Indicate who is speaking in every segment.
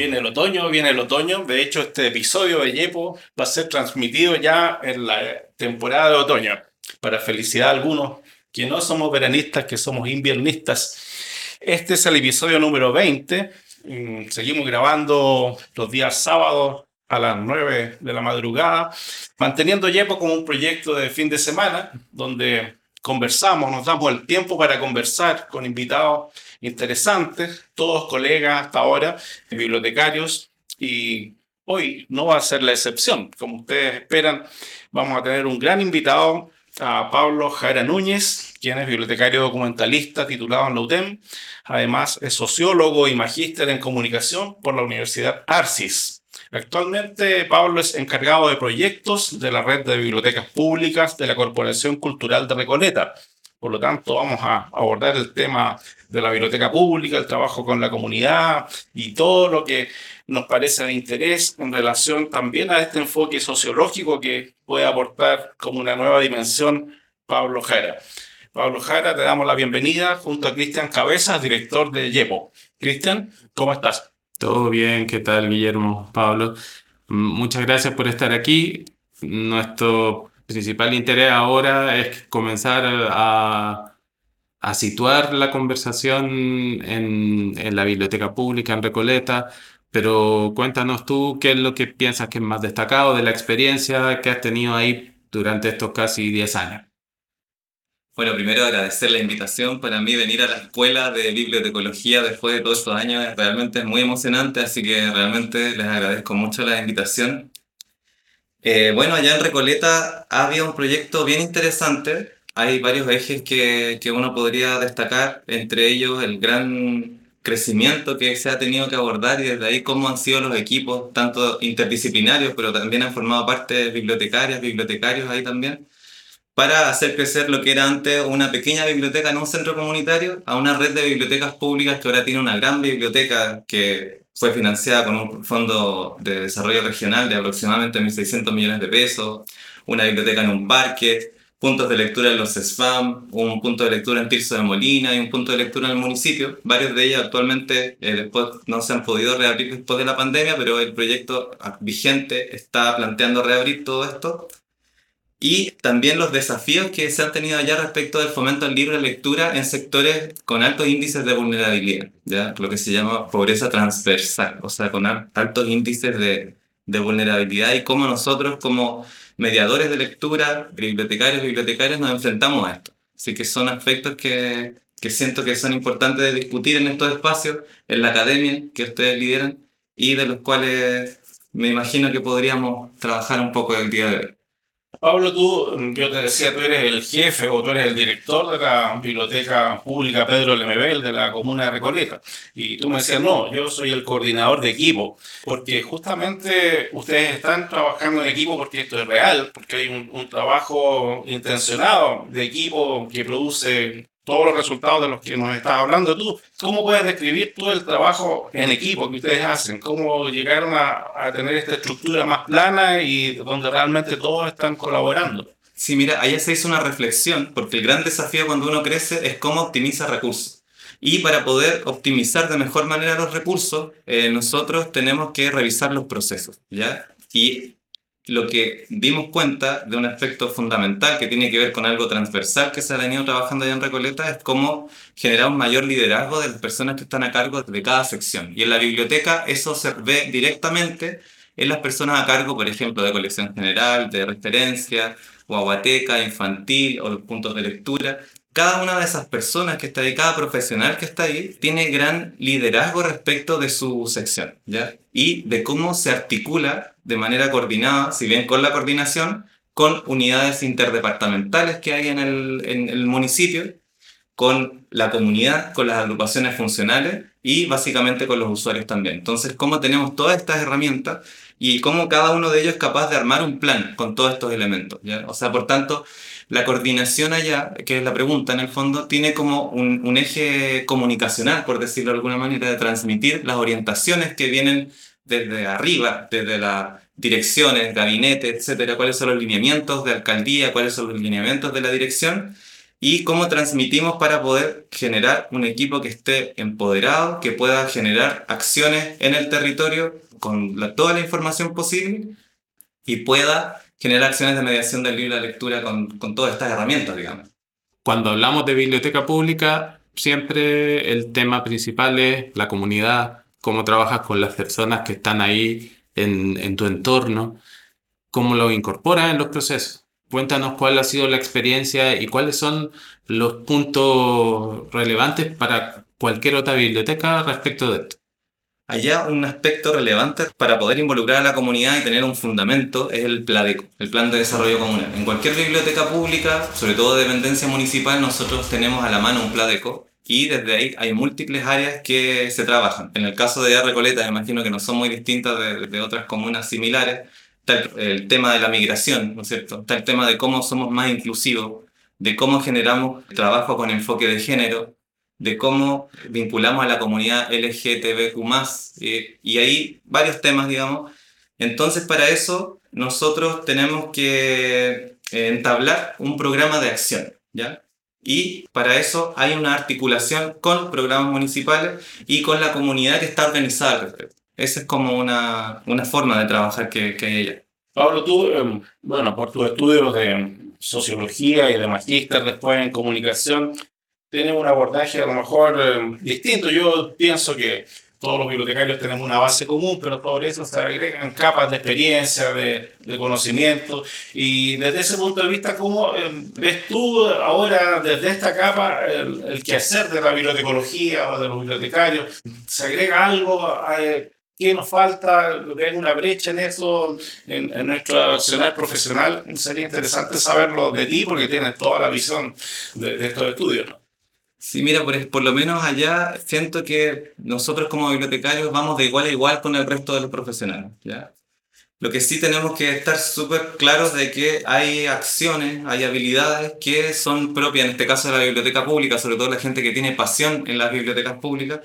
Speaker 1: Viene el otoño, viene el otoño. De hecho, este episodio de Yepo va a ser transmitido ya en la temporada de otoño. Para felicidad a algunos que no somos veranistas, que somos inviernistas. Este es el episodio número 20. Mm, seguimos grabando los días sábados a las 9 de la madrugada, manteniendo Yepo como un proyecto de fin de semana, donde conversamos, nos damos el tiempo para conversar con invitados interesantes, todos colegas hasta ahora, bibliotecarios, y hoy no va a ser la excepción. Como ustedes esperan, vamos a tener un gran invitado, a Pablo Jara Núñez, quien es bibliotecario documentalista titulado en la UTEM. Además, es sociólogo y magíster en comunicación por la Universidad Arcis. Actualmente, Pablo es encargado de proyectos de la red de bibliotecas públicas de la Corporación Cultural de Recoleta. Por lo tanto, vamos a abordar el tema de la biblioteca pública, el trabajo con la comunidad y todo lo que nos parece de interés en relación también a este enfoque sociológico que puede aportar como una nueva dimensión Pablo Jara. Pablo Jara, te damos la bienvenida junto a Cristian Cabezas, director de YEPO. Cristian, ¿cómo estás?
Speaker 2: Todo bien, ¿qué tal, Guillermo? Pablo, muchas gracias por estar aquí. Nuestro principal interés ahora es comenzar a, a situar la conversación en, en, la biblioteca pública en Recoleta, pero cuéntanos tú qué es lo que piensas que es más destacado de la experiencia que has tenido ahí durante estos casi 10 años.
Speaker 3: Bueno, primero agradecer la invitación. Para mí venir a la escuela de bibliotecología después de todos estos años es realmente muy emocionante, así que realmente les agradezco mucho la invitación. Eh, bueno, allá en Recoleta había un proyecto bien interesante. Hay varios ejes que, que uno podría destacar, entre ellos el gran crecimiento que se ha tenido que abordar y desde ahí cómo han sido los equipos, tanto interdisciplinarios, pero también han formado parte bibliotecarias, bibliotecarios ahí también para hacer crecer lo que era antes una pequeña biblioteca en un centro comunitario a una red de bibliotecas públicas que ahora tiene una gran biblioteca que fue financiada con un fondo de desarrollo regional de aproximadamente 1.600 millones de pesos, una biblioteca en un parque, puntos de lectura en los SFAM, un punto de lectura en Tirso de Molina y un punto de lectura en el municipio. Varios de ellos actualmente eh, después no se han podido reabrir después de la pandemia, pero el proyecto vigente está planteando reabrir todo esto y también los desafíos que se han tenido allá respecto del fomento del libro de lectura en sectores con altos índices de vulnerabilidad, ¿ya? lo que se llama pobreza transversal, o sea, con altos índices de, de vulnerabilidad y cómo nosotros como mediadores de lectura, bibliotecarios, bibliotecarios, nos enfrentamos a esto. Así que son aspectos que, que siento que son importantes de discutir en estos espacios, en la academia que ustedes lideran y de los cuales me imagino que podríamos trabajar un poco el día de hoy.
Speaker 1: Pablo, tú, yo te decía, tú eres el jefe o tú eres el director de la Biblioteca Pública Pedro Lemebel de la comuna de Recoleta. Y tú me decías, no, yo soy el coordinador de equipo, porque justamente ustedes están trabajando en equipo porque esto es real, porque hay un, un trabajo intencionado de equipo que produce todos los resultados de los que nos estás hablando tú. ¿Cómo puedes describir todo el trabajo en equipo que ustedes hacen? ¿Cómo llegaron a, a tener esta estructura más plana y donde realmente todos están colaborando?
Speaker 3: Sí, mira, allá se hizo una reflexión, porque el gran desafío cuando uno crece es cómo optimiza recursos. Y para poder optimizar de mejor manera los recursos, eh, nosotros tenemos que revisar los procesos, ¿ya? Y lo que dimos cuenta de un aspecto fundamental que tiene que ver con algo transversal que se ha venido trabajando allá en Recoleta es cómo generar un mayor liderazgo de las personas que están a cargo de cada sección. Y en la biblioteca eso se ve directamente en las personas a cargo, por ejemplo, de colección general, de referencia, guaguateca, infantil o puntos de lectura, cada una de esas personas que está ahí, cada profesional que está ahí, tiene gran liderazgo respecto de su sección. Y de cómo se articula de manera coordinada, si bien con la coordinación, con unidades interdepartamentales que hay en el, municipio, con la comunidad, con las agrupaciones funcionales y básicamente con los usuarios también. Entonces, cómo tenemos todas estas herramientas y cómo cada uno de ellos es capaz de armar un plan con todos estos elementos. O sea, por tanto, la coordinación allá, que es la pregunta en el fondo, tiene como un, eje comunicacional, por decirlo de alguna manera, de transmitir las orientaciones que vienen desde arriba, desde las direcciones, gabinete, etcétera, cuáles son los lineamientos de alcaldía, cuáles son los lineamientos de la dirección, y cómo transmitimos para poder generar un equipo que esté empoderado, que pueda generar acciones en el territorio con toda la información posible y pueda generar acciones de mediación del libro de lectura con, con todas estas herramientas, digamos.
Speaker 2: Cuando hablamos de biblioteca pública, siempre el tema principal es la comunidad, cómo trabajas con las personas que están ahí en, en tu entorno, cómo lo incorporas en los procesos. Cuéntanos cuál ha sido la experiencia y cuáles son los puntos relevantes para cualquier otra biblioteca respecto de esto.
Speaker 3: Allá un aspecto relevante para poder involucrar a la comunidad y tener un fundamento es el PLADECO, el Plan de Desarrollo Comunal. En cualquier biblioteca pública, sobre todo de dependencia municipal, nosotros tenemos a la mano un PLADECO y desde ahí hay múltiples áreas que se trabajan. En el caso de Recoleta, imagino que no son muy distintas de, de otras comunas similares, está el, tema de la migración, ¿no es cierto? Está el tema de cómo somos más inclusivos, de cómo generamos trabajo con enfoque de género, de cómo vinculamos a la comunidad LGTBQ+, eh, y ahí varios temas, digamos. Entonces, para eso, nosotros tenemos que eh, entablar un programa de acción, ¿ya? Y para eso hay una articulación con programas municipales y con la comunidad que está organizada al respecto. Esa es como una, una forma de trabajar que, que hay ella.
Speaker 1: Pablo, tú, em, bueno, por tus estudios de sociología y de magíster después en comunicación, tienes un abordaje a lo mejor em, distinto. Yo pienso que todos los bibliotecarios tenemos una base común, pero por eso se agregan capas de experiencia, de, conocimiento. Y desde ese punto de vista, ¿cómo em, ves tú ahora desde esta capa el, quehacer de la bibliotecología o de los bibliotecarios? ¿Se agrega algo? A, qué nos falta, hay una brecha en eso, en, en nuestro accionar profesional. Sería interesante saberlo de ti porque tienes toda la visión de, de estos estudios. ¿no?
Speaker 3: Sí, mira, por, por lo menos allá siento que nosotros como bibliotecarios vamos de igual a igual con el resto de los profesionales. ¿ya? Lo que sí tenemos que estar súper claros de que hay acciones, hay habilidades que son propias, en este caso de la biblioteca pública, sobre todo la gente que tiene pasión en las bibliotecas públicas,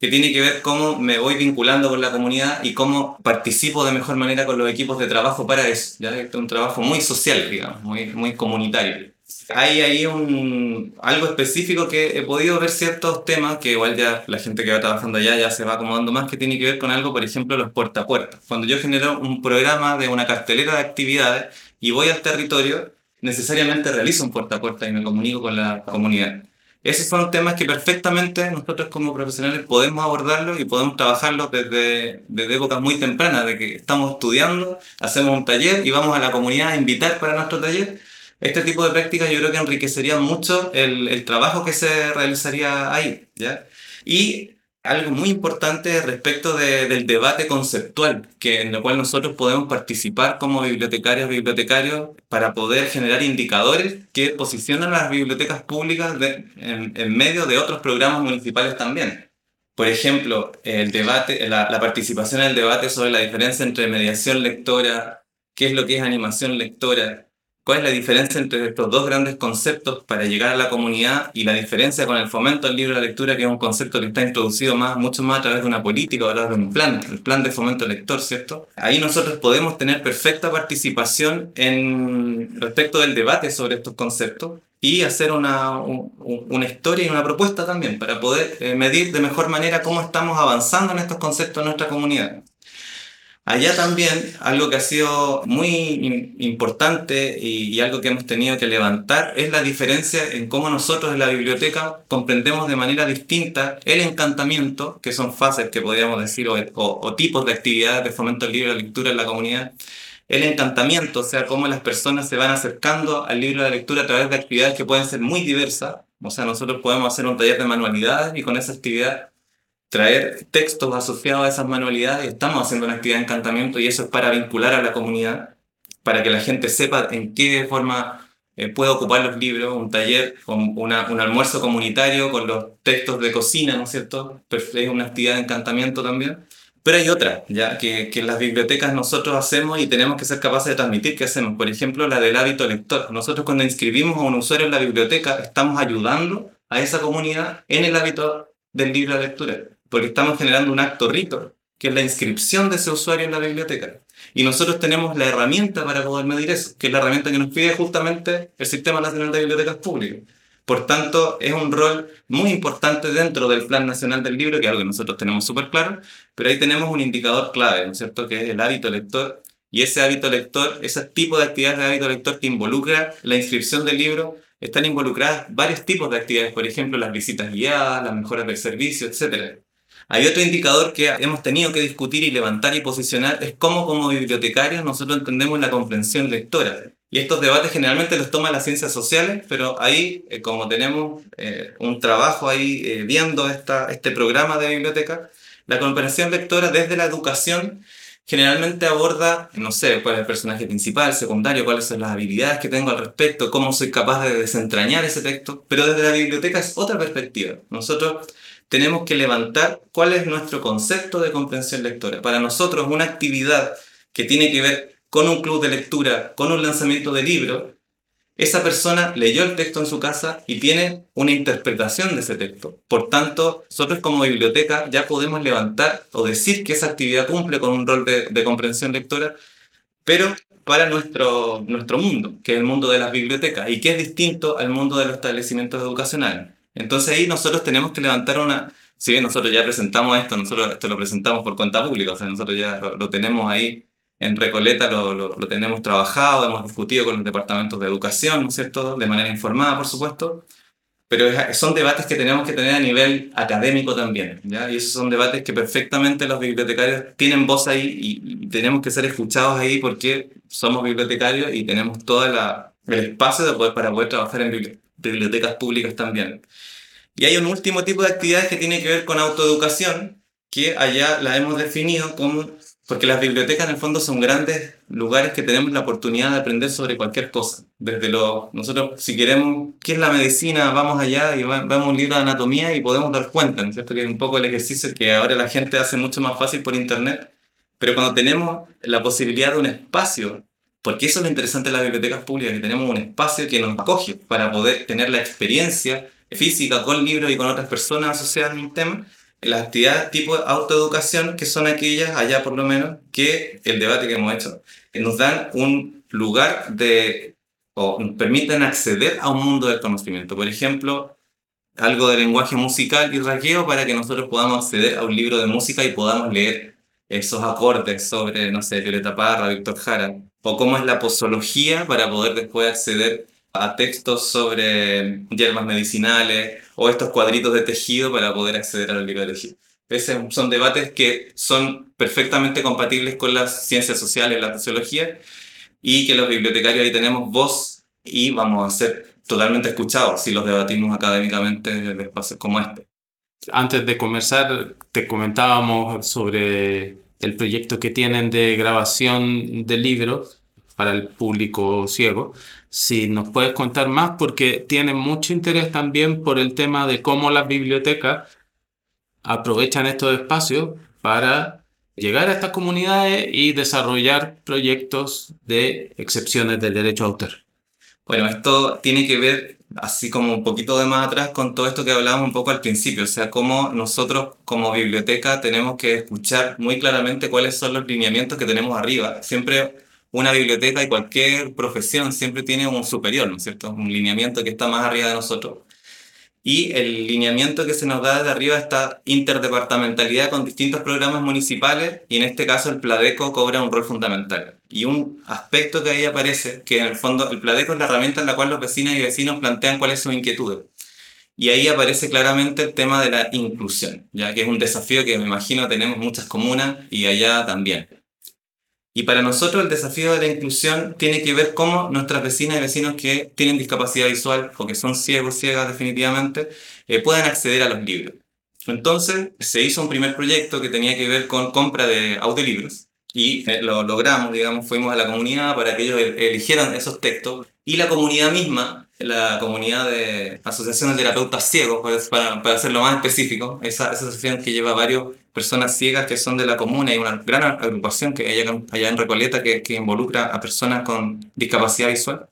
Speaker 3: que tiene que ver cómo me voy vinculando con la comunidad y cómo participo de mejor manera con los equipos de trabajo para eso. ¿ya? es un trabajo muy social, digamos, muy, muy comunitario. Hay ahí un, algo específico que he podido ver ciertos temas que igual ya la gente que va trabajando allá ya se va acomodando más, que tiene que ver con algo, por ejemplo, los puerta a puerta. Cuando yo genero un programa de una cartelera de actividades y voy al territorio, necesariamente realizo un puerta a puerta y me comunico con la comunidad. Esos son temas que perfectamente nosotros como profesionales podemos abordarlos y podemos trabajarlos desde, desde épocas muy tempranas, de que estamos estudiando, hacemos un taller y vamos a la comunidad a invitar para nuestro taller. Este tipo de prácticas yo creo que enriquecería mucho el, el trabajo que se realizaría ahí. ¿ya? Y algo muy importante respecto de, del debate conceptual, que, en el cual nosotros podemos participar como bibliotecarios, bibliotecarios, para poder generar indicadores que posicionan a las bibliotecas públicas de, en, en, medio de otros programas municipales también. Por ejemplo, el debate, la, la participación en el debate sobre la diferencia entre mediación lectora, qué es lo que es animación lectora, ¿Cuál es la diferencia entre estos dos grandes conceptos para llegar a la comunidad y la diferencia con el fomento del libro de lectura, que es un concepto que está introducido más, mucho más a través de una política o a través de un plan, el plan de fomento lector, ¿cierto? Ahí nosotros podemos tener perfecta participación en respecto del debate sobre estos conceptos y hacer una, un, una historia y una propuesta también para poder eh, medir de mejor manera cómo estamos avanzando en estos conceptos en nuestra comunidad. Allá también algo que ha sido muy importante y, algo que hemos tenido que levantar es la diferencia en cómo nosotros en la biblioteca comprendemos de manera distinta el encantamiento, que son fases que podríamos decir, o, o tipos de actividades de fomento del libro de lectura en la comunidad, el encantamiento, o sea, cómo las personas se van acercando al libro de lectura a través de actividades que pueden ser muy diversas. O sea, nosotros podemos hacer un taller de manualidades y con esa actividad traer textos asociados a esas manualidades. Estamos haciendo una actividad de encantamiento y eso es para vincular a la comunidad, para que la gente sepa en qué forma eh, puede ocupar los libros, un taller, con una, un almuerzo comunitario con los textos de cocina, ¿no es cierto? Es una actividad de encantamiento también. Pero hay otra, ya que, que las bibliotecas nosotros hacemos y tenemos que ser capaces de transmitir que hacemos. Por ejemplo, la del hábito lector. Nosotros cuando inscribimos a un usuario en la biblioteca estamos ayudando a esa comunidad en el hábito del libro de lectura porque estamos generando un acto rito, que es la inscripción de ese usuario en la biblioteca. Y nosotros tenemos la herramienta para poder medir eso, que es la herramienta que nos pide justamente el Sistema Nacional de Bibliotecas Públicas, Por tanto, es un rol muy importante dentro del Plan Nacional del Libro, que es algo que nosotros tenemos súper claro, pero ahí tenemos un indicador clave, ¿no es cierto?, que es el hábito lector. Y ese hábito lector, ese tipo de actividades de hábito lector que involucra la inscripción del libro, están involucradas varios tipos de actividades, por ejemplo, las visitas guiadas, las mejoras del servicio, etc. Hay otro indicador que hemos tenido que discutir y levantar y posicionar, es cómo como bibliotecarios nosotros entendemos la comprensión lectora. Y estos debates generalmente los toman las ciencias sociales, pero ahí, eh, como tenemos eh, un trabajo ahí eh, viendo esta, este programa de biblioteca, la comprensión lectora desde la educación generalmente aborda, no sé, cuál es el personaje principal, secundario, cuáles son las habilidades que tengo al respecto, cómo soy capaz de desentrañar ese texto, pero desde la biblioteca es otra perspectiva. Nosotros tenemos que levantar cuál es nuestro concepto de comprensión lectora. Para nosotros, una actividad que tiene que ver con un club de lectura, con un lanzamiento de libro, esa persona leyó el texto en su casa y tiene una interpretación de ese texto. Por tanto, nosotros como biblioteca ya podemos levantar o decir que esa actividad cumple con un rol de, comprensión lectora, pero para nuestro, nuestro mundo, que es el mundo de las bibliotecas, y que es distinto al mundo de los establecimientos educacionales. Entonces ahí nosotros tenemos que levantar una... Si bien nosotros ya presentamos esto, nosotros esto lo presentamos por cuenta pública, o sea, nosotros ya lo tenemos ahí en Recoleta lo, lo, tenemos trabajado, hemos discutido con los departamentos de educación, ¿no es cierto?, de manera informada, por supuesto, pero son debates que tenemos que tener a nivel académico también, ¿ya? Y esos son debates que perfectamente los bibliotecarios tienen voz ahí y, tenemos que ser escuchados ahí porque somos bibliotecarios y tenemos todo el espacio de poder, para poder trabajar en bibliotecas públicas también. Y hay un último tipo de actividades que tiene que ver con autoeducación, que allá la hemos definido como porque las bibliotecas en el fondo son grandes lugares que tenemos la oportunidad de aprender sobre cualquier cosa. Desde lo, nosotros, si queremos, ¿qué es la medicina? Vamos allá y vemos un libro de anatomía y podemos dar cuenta, ¿no es cierto? Que es un poco el ejercicio que ahora la gente hace mucho más fácil por internet. Pero cuando tenemos la posibilidad de un espacio, porque eso es lo interesante de las bibliotecas públicas, que tenemos un espacio que nos acoge para poder tener la experiencia física con libros y con otras personas asociadas a un tema, las actividades tipo autoeducación, que son aquellas, allá por lo menos, que el debate que hemos hecho, que nos dan un lugar de, o permiten acceder a un mundo del conocimiento. Por ejemplo, algo de lenguaje musical y raqueo para que nosotros podamos acceder a un libro de música y podamos leer esos acordes sobre, no sé, Violeta Parra, Víctor Jara, o cómo es la posología para poder después acceder a textos sobre hierbas medicinales o estos cuadritos de tejido para poder acceder a de tejido. Esos son debates que son perfectamente compatibles con las ciencias sociales, la sociología, y que los bibliotecarios ahí tenemos voz y vamos a ser totalmente escuchados si los debatimos académicamente en espacios como este.
Speaker 2: Antes de comenzar, te comentábamos sobre el proyecto que tienen de grabación de libros para el público ciego. Si nos puedes contar más, porque tiene mucho interés también por el tema de cómo las bibliotecas aprovechan estos espacios para llegar a estas comunidades y desarrollar proyectos de excepciones del derecho a autor.
Speaker 3: Bueno, esto tiene que ver, así como un poquito de más atrás, con todo esto que hablábamos un poco al principio, o sea, cómo nosotros como biblioteca tenemos que escuchar muy claramente cuáles son los lineamientos que tenemos arriba. Siempre una biblioteca y cualquier profesión siempre tiene un superior, ¿no es cierto? Un lineamiento que está más arriba de nosotros. Y el lineamiento que se nos da desde arriba está interdepartamentalidad con distintos programas municipales y en este caso el Pladeco cobra un rol fundamental. Y un aspecto que ahí aparece, que en el fondo el Pladeco es la herramienta en la cual los vecinos y vecinos plantean cuáles son sus inquietudes. Y ahí aparece claramente el tema de la inclusión, ya que es un desafío que me imagino tenemos muchas comunas y allá también. Y para nosotros el desafío de la inclusión tiene que ver cómo nuestras vecinas y vecinos que tienen discapacidad visual o que son ciegos, ciegas definitivamente, eh, puedan acceder a los libros. Entonces se hizo un primer proyecto que tenía que ver con compra de audiolibros y eh, lo logramos, digamos, fuimos a la comunidad para que ellos eligieran esos textos. Y la comunidad misma, la comunidad de asociaciones de terapeutas ciegos, para, para hacerlo más específico, esa, esa asociación que lleva varios personas ciegas que son de la comuna y una gran agrupación que hay allá en Recoleta que, que involucra a personas con discapacidad visual,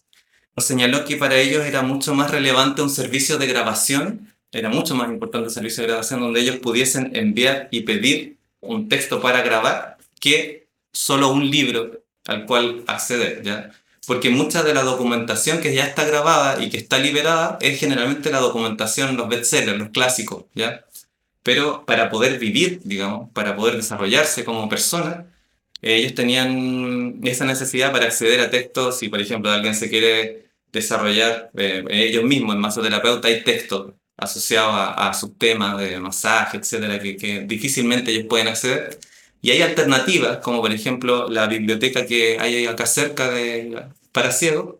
Speaker 3: nos señaló que para ellos era mucho más relevante un servicio de grabación, era mucho más importante el servicio de grabación donde ellos pudiesen enviar y pedir un texto para grabar que solo un libro al cual acceder, ¿ya? porque mucha de la documentación que ya está grabada y que está liberada es generalmente la documentación, los bestsellers, los clásicos, ¿ya? Pero para poder vivir, digamos, para poder desarrollarse como persona, ellos tenían esa necesidad para acceder a textos. Si, por ejemplo, alguien se quiere desarrollar eh, ellos mismos en masoterapeuta, hay textos asociados a, a sus temas de masaje, etcétera, que, que difícilmente ellos pueden acceder. Y hay alternativas, como por ejemplo la biblioteca que hay acá cerca de, para ciegos,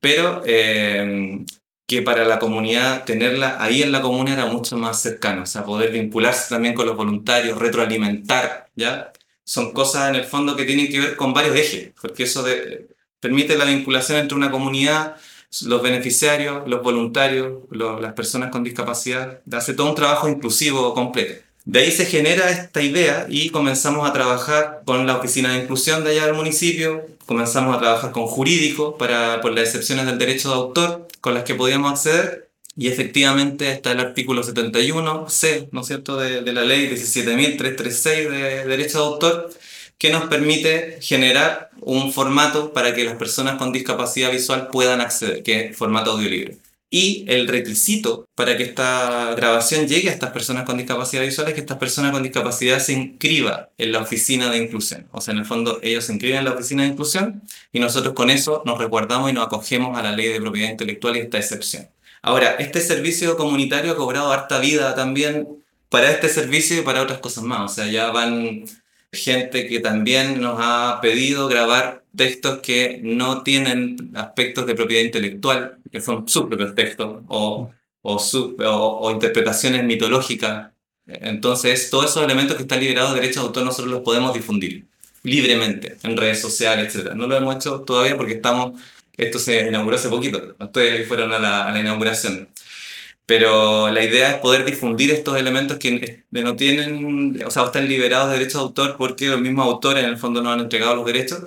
Speaker 3: pero eh, que para la comunidad tenerla ahí en la comuna era mucho más cercano, o sea, poder vincularse también con los voluntarios, retroalimentar, ¿ya? Son cosas en el fondo que tienen que ver con varios ejes, porque eso de, permite la vinculación entre una comunidad, los beneficiarios, los voluntarios, las personas con discapacidad, hace todo un trabajo inclusivo completo. De ahí se genera esta idea y comenzamos a trabajar con la oficina de inclusión de allá del municipio, comenzamos a trabajar con jurídico para, por las excepciones del derecho de autor con las que podíamos acceder y efectivamente está el artículo 71C, ¿no es cierto?, de, la ley 17.336 de derecho de autor que nos permite generar un formato para que las personas con discapacidad visual puedan acceder, que es formato audiolibre. Y el requisito para que esta grabación llegue a estas personas con discapacidad visual es que estas personas con discapacidad se inscriba en la oficina de inclusión. O sea, en el fondo ellos se inscriben en la oficina de inclusión y nosotros con eso nos resguardamos y nos acogemos a la ley de propiedad intelectual y esta excepción. Ahora, este servicio comunitario ha cobrado harta vida también para este servicio y para otras cosas más. O sea, ya van gente que también nos ha pedido grabar textos que no tienen aspectos de propiedad intelectual, que son sus propios textos, o, o, o, interpretaciones mitológicas. Entonces, todos esos elementos que están liberados de derechos de autor nosotros los podemos difundir libremente en redes sociales, etc. No lo hemos hecho todavía porque estamos, esto se inauguró hace poquito, ustedes fueron a la, a la inauguración. Pero la idea es poder difundir estos elementos que no tienen, o sea, están liberados de derechos de autor porque los mismos autores en el fondo no han entregado los derechos.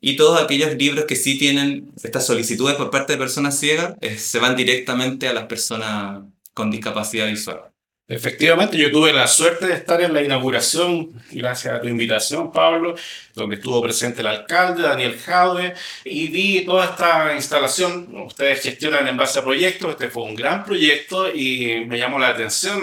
Speaker 3: Y todos aquellos libros que sí tienen estas solicitudes por parte de personas ciegas eh, se van directamente a las personas con discapacidad visual.
Speaker 1: Efectivamente, yo tuve la suerte de estar en la inauguración, gracias a tu invitación, Pablo, donde estuvo presente el alcalde, Daniel Jaude, y vi toda esta instalación. Ustedes gestionan en base a proyectos, este fue un gran proyecto y me llamó la atención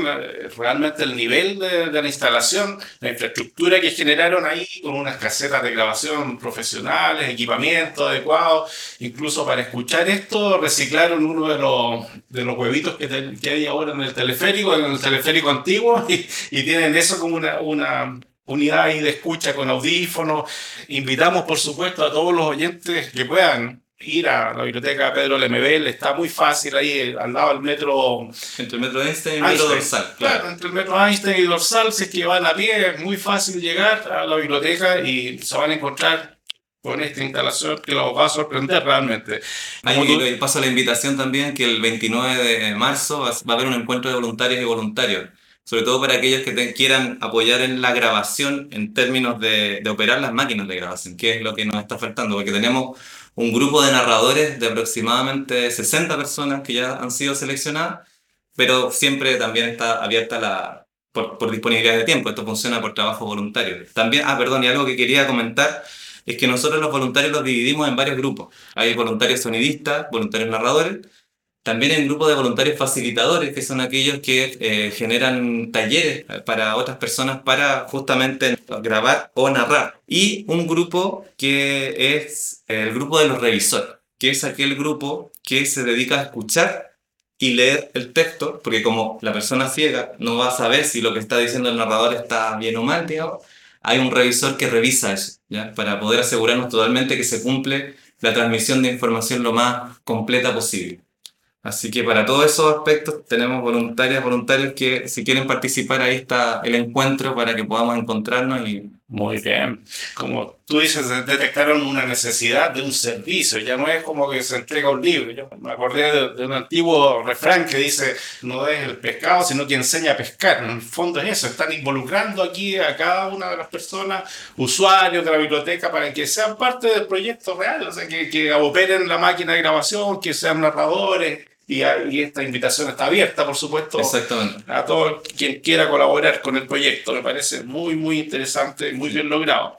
Speaker 1: realmente el nivel de, de la instalación, la infraestructura que generaron ahí con unas casetas de grabación profesionales, equipamiento adecuado, incluso para escuchar esto reciclaron uno de los, de los huevitos que, que hay ahora en el teleférico, en el teleférico antiguo y, y tienen eso como una, una unidad ahí de escucha con audífonos. Invitamos, por supuesto, a todos los oyentes que puedan ir a la biblioteca Pedro Lemebel, está muy fácil ahí, al lado del metro...
Speaker 3: Entre el metro Einstein y el metro Dorsal.
Speaker 1: Claro. entre el metro Einstein y Dorsal, si es que van a pie, es muy fácil llegar a la biblioteca y se van a encontrar con esta instalación que los va a sorprender realmente.
Speaker 3: Ahí tú... paso la invitación también que el 29 de marzo va a haber un encuentro de voluntarios y voluntarios, sobre todo para aquellos que te quieran apoyar en la grabación en términos de, de operar las máquinas de grabación, que es lo que nos está faltando, porque tenemos un grupo de narradores de aproximadamente 60 personas que ya han sido seleccionadas, pero siempre también está abierta la, por, por disponibilidad de tiempo, esto funciona por trabajo voluntario. También, ah, perdón, y algo que quería comentar es que nosotros los voluntarios los dividimos en varios grupos. Hay voluntarios sonidistas, voluntarios narradores, también hay un grupo de voluntarios facilitadores, que son aquellos que eh, generan talleres para otras personas para justamente grabar o narrar. Y un grupo que es el grupo de los revisores, que es aquel grupo que se dedica a escuchar y leer el texto, porque como la persona ciega no va a saber si lo que está diciendo el narrador está bien o mal, digamos, hay un revisor que revisa eso, ¿ya? para poder asegurarnos totalmente que se cumple la transmisión de información lo más completa posible. Así que para todos esos aspectos tenemos voluntarias, voluntarios que si quieren participar ahí está el encuentro para que podamos encontrarnos y...
Speaker 1: Muy bien. Como tú dices, detectaron una necesidad de un servicio, ya no es como que se entrega un libro. Yo me acordé de, un antiguo refrán que dice, no es el pescado, sino quien enseña a pescar. En el fondo es eso, están involucrando aquí a cada una de las personas, usuarios de la biblioteca, para que sean parte del proyecto real, o sea, que, que operen la máquina de grabación, que sean narradores, y, y, esta invitación está abierta, por supuesto, a todo quien quiera colaborar con el proyecto. Me parece muy, muy interesante, muy bien logrado.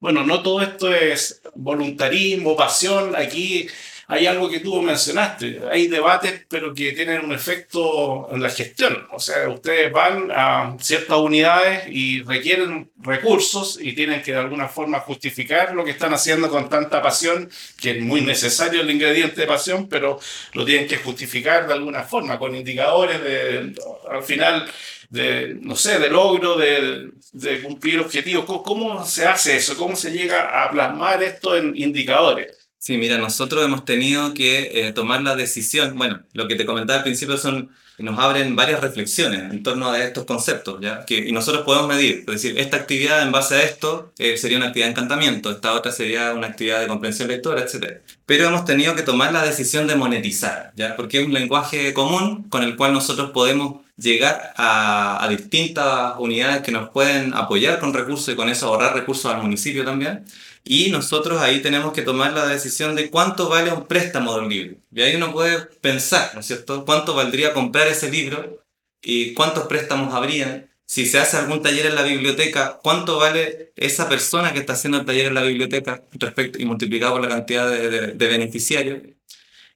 Speaker 1: bueno, no todo esto es voluntarismo, pasión, aquí hay algo que tú mencionaste, hay debates pero que tienen un efecto en la gestión, o sea, ustedes van a ciertas unidades y requieren recursos y tienen que de alguna forma justificar lo que están haciendo con tanta pasión, que es muy necesario el ingrediente de pasión, pero lo tienen que justificar de alguna forma, con indicadores de, al final, de, no sé, de logro, de, cumplir objetivos. ¿Cómo, ¿Cómo se hace eso? ¿Cómo se llega a plasmar esto en indicadores?
Speaker 3: Sí, mira, nosotros hemos tenido que eh, tomar la decisión, bueno, lo que te comentaba al principio son, nos abren varias reflexiones en torno a estos conceptos, ¿ya? Que, y nosotros podemos medir, es decir, esta actividad en base a esto eh, sería una actividad de encantamiento, esta otra sería una actividad de comprensión lectora, etc. Pero hemos tenido que tomar la decisión de monetizar, ¿ya? Porque es un lenguaje común con el cual nosotros podemos llegar a, a distintas unidades que nos pueden apoyar con recursos y con eso ahorrar recursos al municipio también. Y nosotros ahí tenemos que tomar la decisión de cuánto vale un préstamo de un libro. Y ahí uno puede pensar, ¿no es cierto? ¿Cuánto valdría comprar ese libro? ¿Y cuántos préstamos habrían? Si se hace algún taller en la biblioteca, ¿cuánto vale esa persona que está haciendo el taller en la biblioteca respecto, y multiplicado por la cantidad de, de, beneficiarios?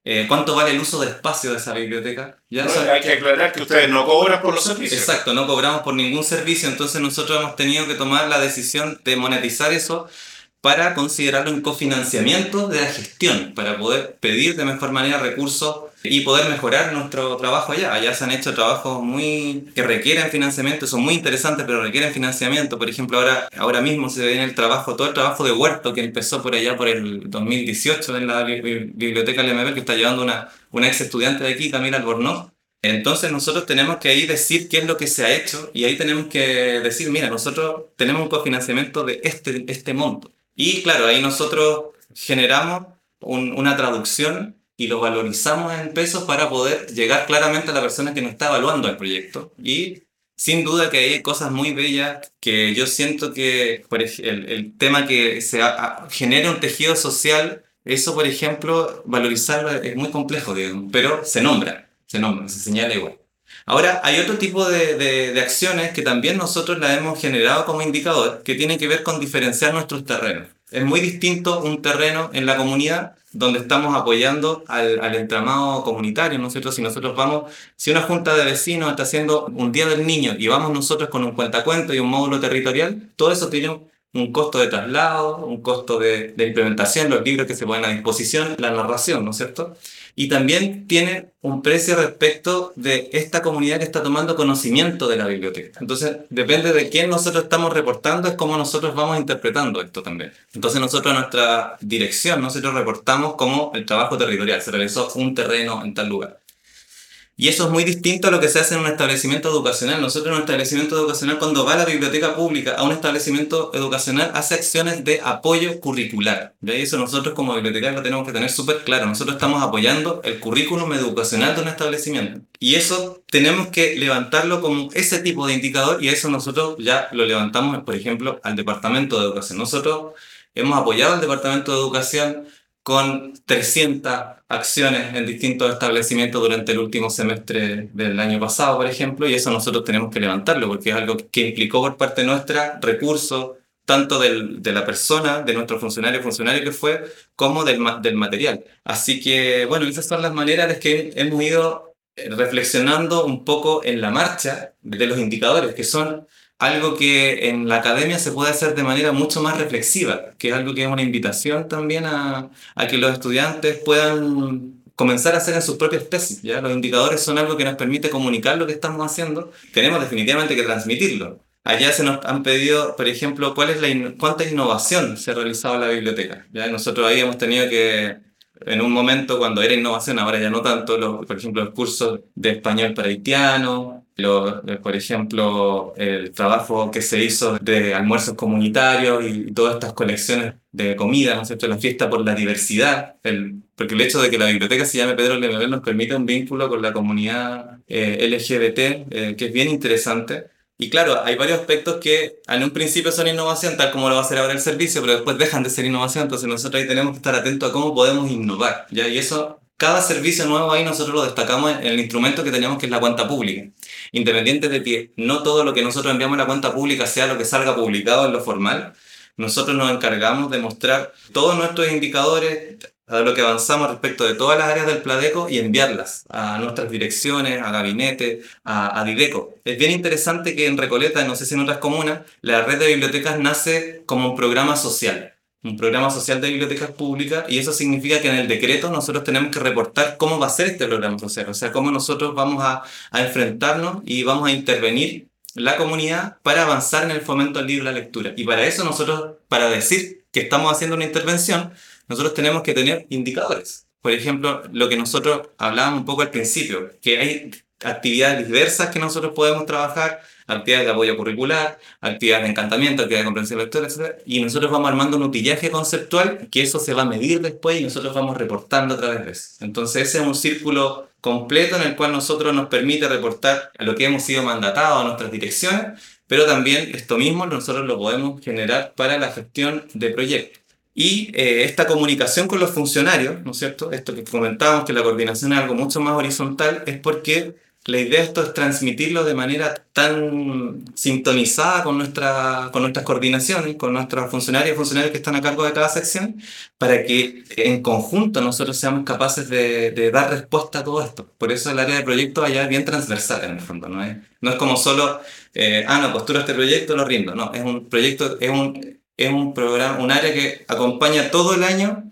Speaker 3: Eh, ¿Cuánto vale el uso de espacio de esa biblioteca?
Speaker 1: Ya hay que aclarar que ustedes no cobran por los servicios.
Speaker 3: Exacto, no cobramos por ningún servicio, entonces nosotros hemos tenido que tomar la decisión de monetizar eso para considerarlo un cofinanciamiento de la gestión, para poder pedir de mejor manera recursos y poder mejorar nuestro trabajo allá. Allá se han hecho trabajos muy que requieren financiamiento, son muy interesantes, pero requieren financiamiento. Por ejemplo, ahora, ahora mismo se ve el trabajo, todo el trabajo de huerto que empezó por allá por el 2018 en la biblioteca LMB, que está llevando una, una ex estudiante de aquí, Camila Albornoz. Entonces nosotros tenemos que ahí decir qué es lo que se ha hecho y ahí tenemos que decir, mira, nosotros tenemos un cofinanciamiento de este, este monto. Y claro, ahí nosotros generamos una traducción y lo valorizamos en pesos para poder llegar claramente a la persona que nos está evaluando el proyecto. Y sin duda que hay cosas muy bellas que yo siento que por el, el tema que se genera un tejido social, eso por ejemplo, valorizarlo es muy complejo, digamos, pero se nombra, se nombra, se señala igual. Ahora, hay otro tipo de, de, acciones que también nosotros la hemos generado como indicador, que tienen que ver con diferenciar nuestros terrenos. Es muy distinto un terreno en la comunidad donde estamos apoyando al, al entramado comunitario, ¿no es cierto? Si nosotros vamos, si una junta de vecinos está haciendo un Día del Niño y vamos nosotros con un cuentacuento y un módulo territorial, todo eso tiene un costo de traslado, un costo de, implementación, los libros que se ponen a disposición, la narración, ¿no es cierto? y también tiene un precio respecto de esta comunidad que está tomando conocimiento de la biblioteca. Entonces, depende de quién nosotros estamos reportando, es cómo nosotros vamos interpretando esto también. Entonces, nosotros nuestra dirección, nosotros reportamos como el trabajo territorial, se realizó un terreno en tal lugar. Y eso es muy distinto a lo que se hace en un establecimiento educacional. Nosotros en un establecimiento educacional, cuando va a la biblioteca pública a un establecimiento educacional, hace acciones de apoyo curricular. Y eso nosotros como bibliotecarios lo tenemos que tener súper claro. Nosotros estamos apoyando el currículum educacional de un establecimiento. Y eso tenemos que levantarlo como ese tipo de indicador y eso nosotros ya lo levantamos, por ejemplo, al Departamento de Educación. Nosotros hemos apoyado al Departamento de Educación con 300 acciones en distintos establecimientos durante el último semestre del año pasado, por ejemplo, y eso nosotros tenemos que levantarlo porque es algo que implicó por parte nuestra recursos, tanto del, de la persona, de nuestro funcionario, funcionario que fue, como del, del material. Así que, bueno, esas son las maneras las que hemos ido reflexionando un poco en la marcha de los indicadores, que son algo que en la academia se puede hacer de manera mucho más reflexiva, que es algo que es una invitación también a, que los estudiantes puedan comenzar a hacer en sus propias tesis. ¿ya? Los indicadores son algo que nos permite comunicar lo que estamos haciendo, tenemos definitivamente que transmitirlo. Allá se nos han pedido, por ejemplo, cuál es la cuánta innovación se ha realizado en la biblioteca. ¿ya? Nosotros ahí hemos tenido que, en un momento cuando era innovación, ahora ya no tanto, los, por ejemplo, los cursos de español para haitianos, eh, por ejemplo, el trabajo que se hizo de almuerzos comunitarios y, todas estas colecciones de comida, ¿no es cierto? La fiesta por la diversidad, el, porque el hecho de que la biblioteca se llame Pedro Lemebel nos permite un vínculo con la comunidad eh, LGBT, eh, que es bien interesante. Y claro, hay varios aspectos que en un principio son innovación, tal como lo va a hacer ahora el servicio, pero después dejan de ser innovación, entonces nosotros ahí tenemos que estar atentos a cómo podemos innovar, ¿ya? Y eso, cada servicio nuevo ahí nosotros lo destacamos en el instrumento que tenemos, que es la cuenta pública independiente de que no todo lo que nosotros enviamos a la cuenta pública sea lo que salga publicado en lo formal, nosotros nos encargamos de mostrar todos nuestros indicadores, a lo que avanzamos respecto de todas las áreas del Pladeco y enviarlas a nuestras direcciones, a gabinete, a, a Dideco. Es bien interesante que en Recoleta, no sé si en otras comunas, la red de bibliotecas nace como un programa social un programa social de bibliotecas públicas y eso significa que en el decreto nosotros tenemos que reportar cómo va a ser este programa social, o sea, cómo nosotros vamos a, a enfrentarnos y vamos a intervenir la comunidad para avanzar en el fomento del libro y la lectura. Y para eso nosotros, para decir que estamos haciendo una intervención, nosotros tenemos que tener indicadores. Por ejemplo, lo que nosotros hablábamos un poco al principio, que hay actividades diversas que nosotros podemos trabajar, actividades de apoyo curricular, actividades de encantamiento, actividades de comprensión lectora, etc. Y nosotros vamos armando un utillaje conceptual que eso se va a medir después y nosotros vamos reportando a través de eso. Entonces ese es un círculo completo en el cual nosotros nos permite reportar a lo que hemos sido mandatados a nuestras direcciones, pero también esto mismo nosotros lo podemos generar para la gestión de proyectos. Y eh, esta comunicación con los funcionarios, ¿no es cierto? Esto que comentábamos, que la coordinación es algo mucho más horizontal, es porque la idea de esto es transmitirlo de manera tan sintonizada con, nuestra, con nuestras coordinaciones, con nuestros funcionarios y funcionarios que están a cargo de cada sección, para que en conjunto nosotros seamos capaces de, de dar respuesta a todo esto. Por eso el área de proyecto allá es bien transversal en el fondo, no es, no es como solo, eh, ah, no, posturo este proyecto, lo rindo. No, es un proyecto, es un, es un programa, un área que acompaña todo el año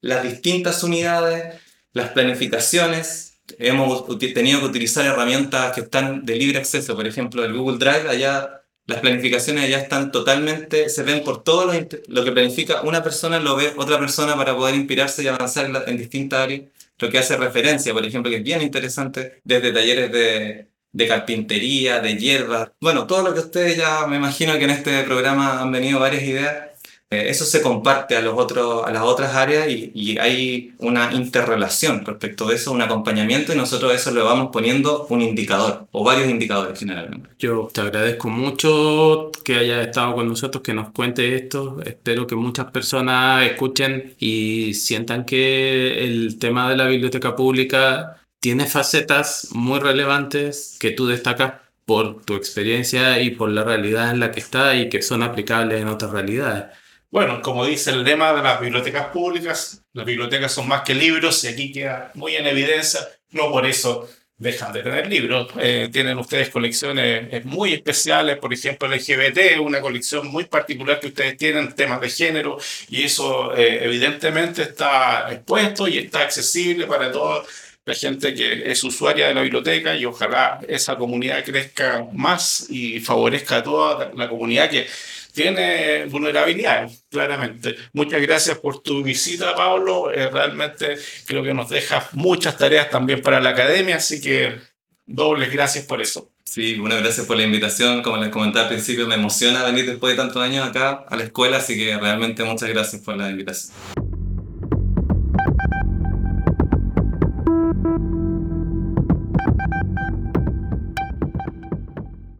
Speaker 3: las distintas unidades, las planificaciones, hemos tenido que utilizar herramientas que están de libre acceso, por ejemplo, el Google Drive, allá las planificaciones allá están totalmente, se ven por todo lo, que planifica una persona, lo ve otra persona para poder inspirarse y avanzar en, en distintas áreas. Lo que hace referencia, por ejemplo, que es bien interesante, desde talleres de, de carpintería, de hierbas, bueno, todo lo que ustedes ya me imagino que en este programa han venido varias ideas eh, eso se comparte a, los otros, a las otras áreas y, y, hay una interrelación respecto de eso, un acompañamiento y nosotros eso le vamos poniendo un indicador o varios indicadores generalmente.
Speaker 2: Yo te agradezco mucho que hayas estado con nosotros, que nos cuente esto. Espero que muchas personas escuchen y sientan que el tema de la biblioteca pública tiene facetas muy relevantes que tú destacas por tu experiencia y por la realidad en la que está y que son aplicables en otras realidades.
Speaker 1: Bueno, como dice el lema de las bibliotecas públicas, las bibliotecas son más que libros y aquí queda muy en evidencia, no por eso dejan de tener libros. Eh, tienen ustedes colecciones eh, muy especiales, por ejemplo, LGBT, una colección muy particular que ustedes tienen, temas de género, y eso eh, evidentemente está expuesto y está accesible para toda la gente que es usuaria de la biblioteca y ojalá esa comunidad crezca más y favorezca a toda la comunidad que tiene vulnerabilidades, claramente. Muchas gracias por tu visita, Pablo. Eh, realmente creo que nos deja muchas tareas también para la academia, así que dobles gracias por eso.
Speaker 3: Sí, bueno, gracias por la invitación. Como les comentaba al principio, me emociona venir después de tantos años acá a la escuela, así que realmente muchas gracias por la invitación.